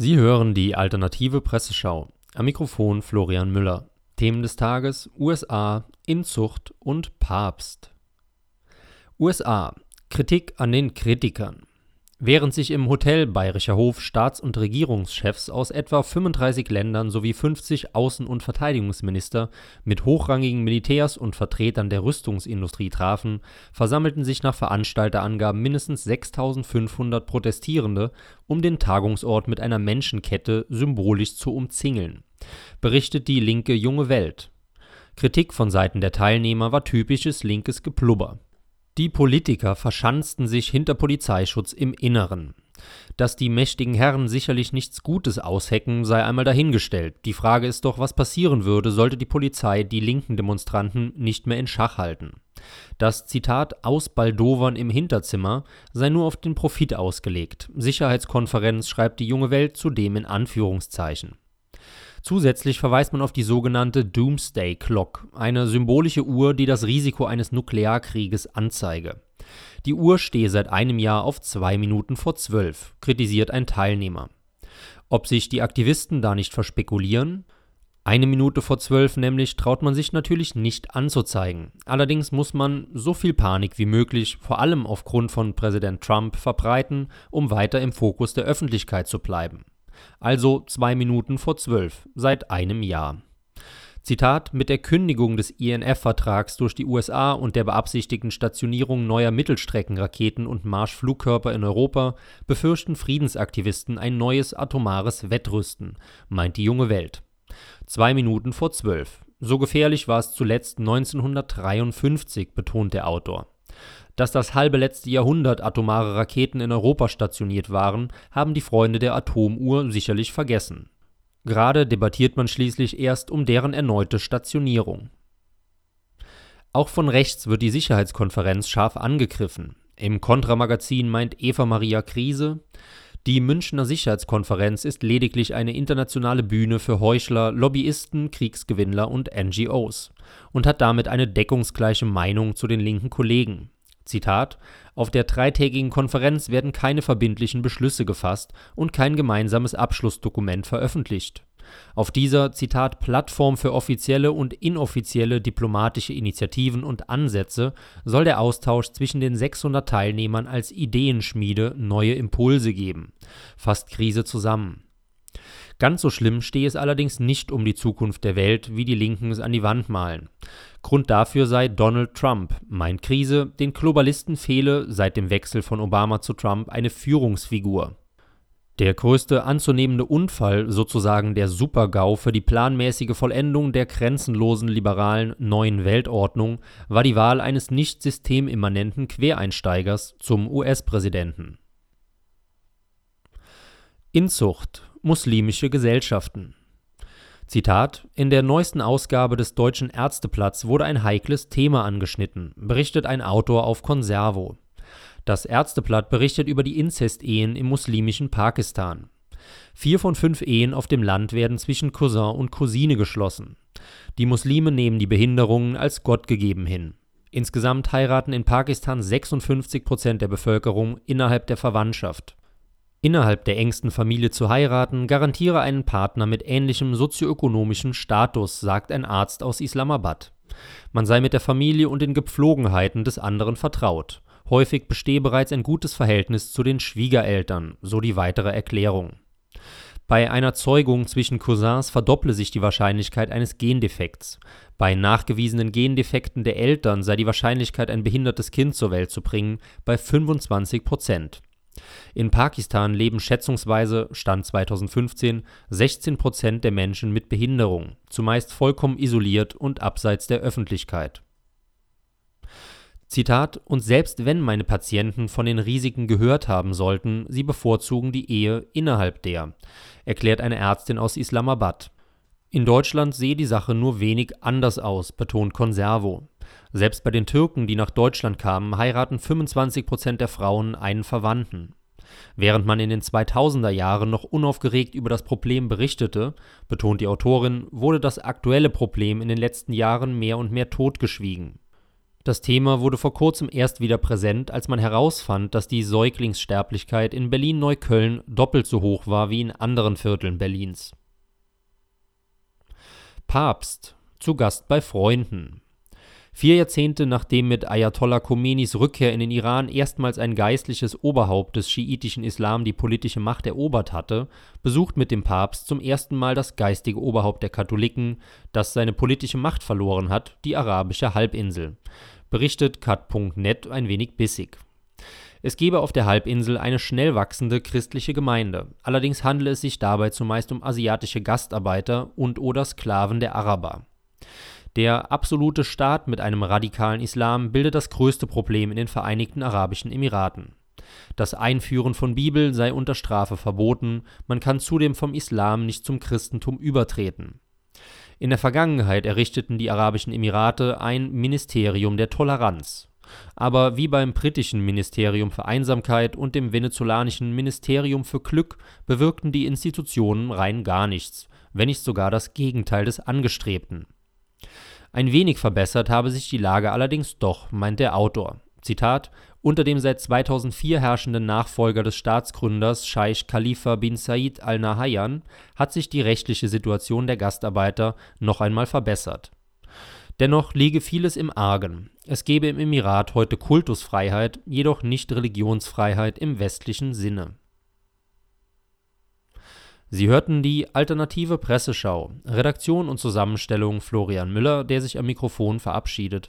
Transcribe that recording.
Sie hören die alternative Presseschau. Am Mikrofon Florian Müller. Themen des Tages: USA, Inzucht und Papst. USA. Kritik an den Kritikern. Während sich im Hotel Bayerischer Hof Staats- und Regierungschefs aus etwa 35 Ländern sowie 50 Außen- und Verteidigungsminister mit hochrangigen Militärs und Vertretern der Rüstungsindustrie trafen, versammelten sich nach Veranstalterangaben mindestens 6500 Protestierende, um den Tagungsort mit einer Menschenkette symbolisch zu umzingeln, berichtet die linke Junge Welt. Kritik von Seiten der Teilnehmer war typisches linkes Geplubber die Politiker verschanzten sich hinter Polizeischutz im Inneren. Dass die mächtigen Herren sicherlich nichts Gutes aushecken, sei einmal dahingestellt. Die Frage ist doch, was passieren würde, sollte die Polizei die linken Demonstranten nicht mehr in Schach halten. Das Zitat Ausbaldowern im Hinterzimmer sei nur auf den Profit ausgelegt. Sicherheitskonferenz schreibt die junge Welt zudem in Anführungszeichen. Zusätzlich verweist man auf die sogenannte Doomsday Clock, eine symbolische Uhr, die das Risiko eines Nuklearkrieges anzeige. Die Uhr stehe seit einem Jahr auf zwei Minuten vor zwölf, kritisiert ein Teilnehmer. Ob sich die Aktivisten da nicht verspekulieren? Eine Minute vor zwölf nämlich traut man sich natürlich nicht anzuzeigen. Allerdings muss man so viel Panik wie möglich, vor allem aufgrund von Präsident Trump, verbreiten, um weiter im Fokus der Öffentlichkeit zu bleiben also zwei Minuten vor zwölf, seit einem Jahr. Zitat: Mit der Kündigung des INF-Vertrags durch die USA und der beabsichtigten Stationierung neuer Mittelstreckenraketen und Marschflugkörper in Europa befürchten Friedensaktivisten ein neues atomares Wettrüsten, meint die junge Welt. Zwei Minuten vor zwölf. So gefährlich war es zuletzt 1953, betont der Autor. Dass das halbe letzte Jahrhundert atomare Raketen in Europa stationiert waren, haben die Freunde der Atomuhr sicherlich vergessen. Gerade debattiert man schließlich erst um deren erneute Stationierung. Auch von rechts wird die Sicherheitskonferenz scharf angegriffen. Im Kontramagazin meint Eva Maria Krise, die Münchner Sicherheitskonferenz ist lediglich eine internationale Bühne für Heuchler, Lobbyisten, Kriegsgewinnler und NGOs und hat damit eine deckungsgleiche Meinung zu den linken Kollegen. Zitat: Auf der dreitägigen Konferenz werden keine verbindlichen Beschlüsse gefasst und kein gemeinsames Abschlussdokument veröffentlicht. Auf dieser Zitat Plattform für offizielle und inoffizielle diplomatische Initiativen und Ansätze soll der Austausch zwischen den 600 Teilnehmern als Ideenschmiede neue Impulse geben, fasst Krise zusammen Ganz so schlimm stehe es allerdings nicht um die Zukunft der Welt, wie die Linken es an die Wand malen. Grund dafür sei Donald Trump, meint Krise, den Globalisten fehle seit dem Wechsel von Obama zu Trump eine Führungsfigur. Der größte anzunehmende Unfall, sozusagen der Supergau für die planmäßige Vollendung der grenzenlosen liberalen neuen Weltordnung, war die Wahl eines nicht systemimmanenten Quereinsteigers zum US-Präsidenten. Inzucht muslimische Gesellschaften. Zitat: In der neuesten Ausgabe des Deutschen Ärzteplatz wurde ein heikles Thema angeschnitten, berichtet ein Autor auf Conservo. Das Ärzteblatt berichtet über die Inzestehen im muslimischen Pakistan. Vier von fünf Ehen auf dem Land werden zwischen Cousin und Cousine geschlossen. Die Muslime nehmen die Behinderungen als Gott gegeben hin. Insgesamt heiraten in Pakistan 56 Prozent der Bevölkerung innerhalb der Verwandtschaft Innerhalb der engsten Familie zu heiraten, garantiere einen Partner mit ähnlichem sozioökonomischem Status, sagt ein Arzt aus Islamabad. Man sei mit der Familie und den Gepflogenheiten des anderen vertraut. Häufig bestehe bereits ein gutes Verhältnis zu den Schwiegereltern, so die weitere Erklärung. Bei einer Zeugung zwischen Cousins verdopple sich die Wahrscheinlichkeit eines Gendefekts. Bei nachgewiesenen Gendefekten der Eltern sei die Wahrscheinlichkeit, ein behindertes Kind zur Welt zu bringen, bei 25 Prozent. In Pakistan leben schätzungsweise (Stand 2015) 16 Prozent der Menschen mit Behinderung, zumeist vollkommen isoliert und abseits der Öffentlichkeit. Zitat, und selbst wenn meine Patienten von den Risiken gehört haben sollten, sie bevorzugen die Ehe innerhalb der, erklärt eine Ärztin aus Islamabad. In Deutschland sehe die Sache nur wenig anders aus, betont Conservo. Selbst bei den Türken, die nach Deutschland kamen, heiraten 25 Prozent der Frauen einen Verwandten. Während man in den 2000er Jahren noch unaufgeregt über das Problem berichtete, betont die Autorin, wurde das aktuelle Problem in den letzten Jahren mehr und mehr totgeschwiegen. Das Thema wurde vor kurzem erst wieder präsent, als man herausfand, dass die Säuglingssterblichkeit in Berlin-Neukölln doppelt so hoch war wie in anderen Vierteln Berlins. Papst zu Gast bei Freunden. Vier Jahrzehnte nachdem mit Ayatollah Khomeinis Rückkehr in den Iran erstmals ein geistliches Oberhaupt des schiitischen Islam die politische Macht erobert hatte, besucht mit dem Papst zum ersten Mal das geistige Oberhaupt der Katholiken, das seine politische Macht verloren hat, die arabische Halbinsel. Berichtet cut.net ein wenig bissig. Es gebe auf der Halbinsel eine schnell wachsende christliche Gemeinde, allerdings handele es sich dabei zumeist um asiatische Gastarbeiter und oder Sklaven der Araber. Der absolute Staat mit einem radikalen Islam bildet das größte Problem in den Vereinigten Arabischen Emiraten. Das Einführen von Bibel sei unter Strafe verboten, man kann zudem vom Islam nicht zum Christentum übertreten. In der Vergangenheit errichteten die Arabischen Emirate ein Ministerium der Toleranz. Aber wie beim britischen Ministerium für Einsamkeit und dem venezolanischen Ministerium für Glück bewirkten die Institutionen rein gar nichts, wenn nicht sogar das Gegenteil des Angestrebten. Ein wenig verbessert habe sich die Lage allerdings doch, meint der Autor. Zitat: Unter dem seit 2004 herrschenden Nachfolger des Staatsgründers Scheich Khalifa bin Said al Nahyan hat sich die rechtliche Situation der Gastarbeiter noch einmal verbessert. Dennoch liege vieles im Argen. Es gebe im Emirat heute Kultusfreiheit, jedoch nicht Religionsfreiheit im westlichen Sinne Sie hörten die Alternative Presseschau. Redaktion und Zusammenstellung Florian Müller, der sich am Mikrofon verabschiedet.